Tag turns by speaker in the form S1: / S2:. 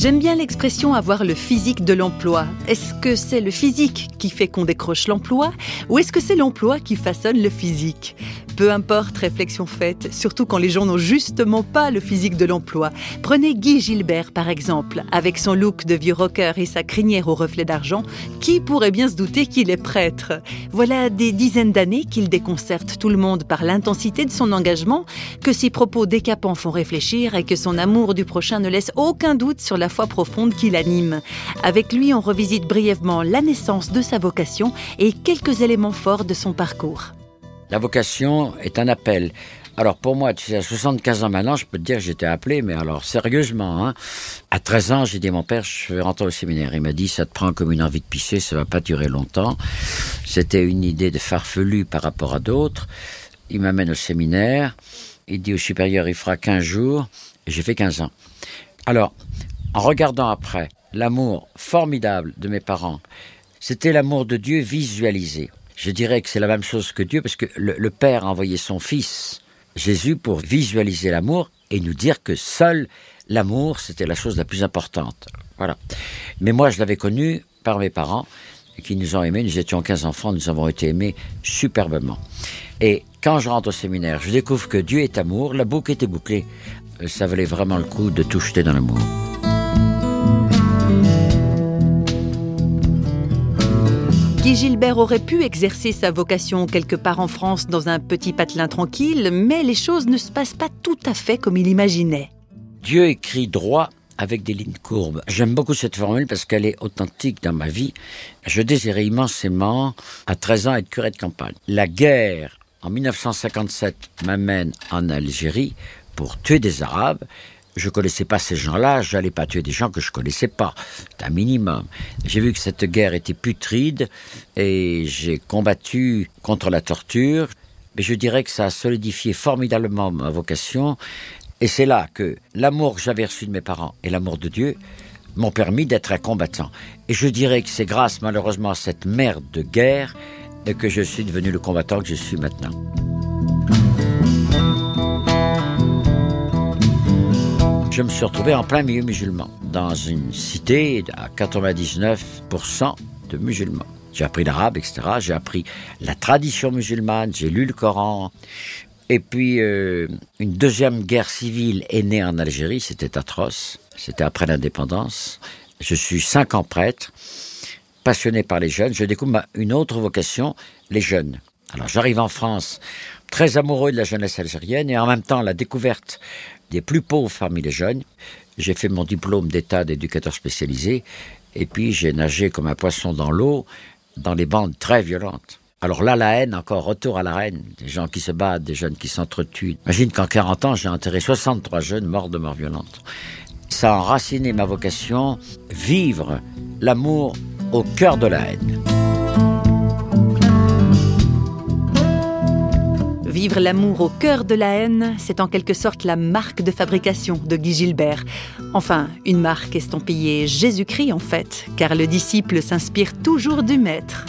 S1: J'aime bien l'expression avoir le physique de l'emploi. Est-ce que c'est le physique qui fait qu'on décroche l'emploi ou est-ce que c'est l'emploi qui façonne le physique? Peu importe, réflexion faite, surtout quand les gens n'ont justement pas le physique de l'emploi. Prenez Guy Gilbert par exemple, avec son look de vieux rocker et sa crinière au reflet d'argent, qui pourrait bien se douter qu'il est prêtre? Voilà des dizaines d'années qu'il déconcerte tout le monde par l'intensité de son engagement, que ses propos décapants font réfléchir et que son amour du prochain ne laisse aucun doute sur la foi profonde qui l'anime. Avec lui, on revisite brièvement la naissance de sa vocation et quelques éléments forts de son parcours.
S2: La vocation est un appel. Alors pour moi, tu sais, à 75 ans maintenant, je peux te dire que j'étais appelé, mais alors sérieusement, hein, à 13 ans, j'ai dit à mon père, je vais rentrer au séminaire. Il m'a dit, ça te prend comme une envie de pisser, ça va pas durer longtemps. C'était une idée de farfelu par rapport à d'autres. Il m'amène au séminaire, il dit au supérieur, il fera 15 jours, et j'ai fait 15 ans. Alors, en regardant après, l'amour formidable de mes parents, c'était l'amour de Dieu visualisé. Je dirais que c'est la même chose que Dieu, parce que le, Père a envoyé son Fils, Jésus, pour visualiser l'amour et nous dire que seul l'amour, c'était la chose la plus importante. Voilà. Mais moi, je l'avais connu par mes parents, qui nous ont aimés. Nous étions 15 enfants, nous avons été aimés superbement. Et quand je rentre au séminaire, je découvre que Dieu est amour, la boucle était bouclée. Euh, ça valait vraiment le coup de tout jeter dans l'amour.
S1: Guy Gilbert aurait pu exercer sa vocation quelque part en France dans un petit patelin tranquille, mais les choses ne se passent pas tout à fait comme il imaginait.
S2: Dieu écrit droit avec des lignes courbes. J'aime beaucoup cette formule parce qu'elle est authentique dans ma vie. Je désirais immensément, à 13 ans, être curé de campagne. La guerre, en 1957, m'amène en Algérie pour tuer des Arabes je connaissais pas ces gens-là, j'allais pas tuer des gens que je connaissais pas. C'est un minimum. J'ai vu que cette guerre était putride et j'ai combattu contre la torture. Mais je dirais que ça a solidifié formidablement ma vocation. Et c'est là que l'amour que j'avais reçu de mes parents et l'amour de Dieu m'ont permis d'être un combattant. Et je dirais que c'est grâce malheureusement à cette merde de guerre que je suis devenu le combattant que je suis maintenant. Je me suis retrouvé en plein milieu musulman, dans une cité à 99% de musulmans. J'ai appris l'arabe, etc. J'ai appris la tradition musulmane, j'ai lu le Coran. Et puis, euh, une deuxième guerre civile est née en Algérie, c'était atroce, c'était après l'indépendance. Je suis cinq ans prêtre, passionné par les jeunes. Je découvre une autre vocation, les jeunes. Alors j'arrive en France très amoureux de la jeunesse algérienne et en même temps la découverte des plus pauvres parmi les jeunes. J'ai fait mon diplôme d'état d'éducateur spécialisé et puis j'ai nagé comme un poisson dans l'eau dans les bandes très violentes. Alors là, la haine, encore retour à la haine. Des gens qui se battent, des jeunes qui s'entretuent. Imagine qu'en 40 ans, j'ai enterré 63 jeunes morts de mort violente. Ça a enraciné ma vocation, vivre l'amour au cœur de la haine.
S1: L'amour au cœur de la haine, c'est en quelque sorte la marque de fabrication de Guy Gilbert. Enfin, une marque estampillée Jésus-Christ en fait, car le disciple s'inspire toujours du maître.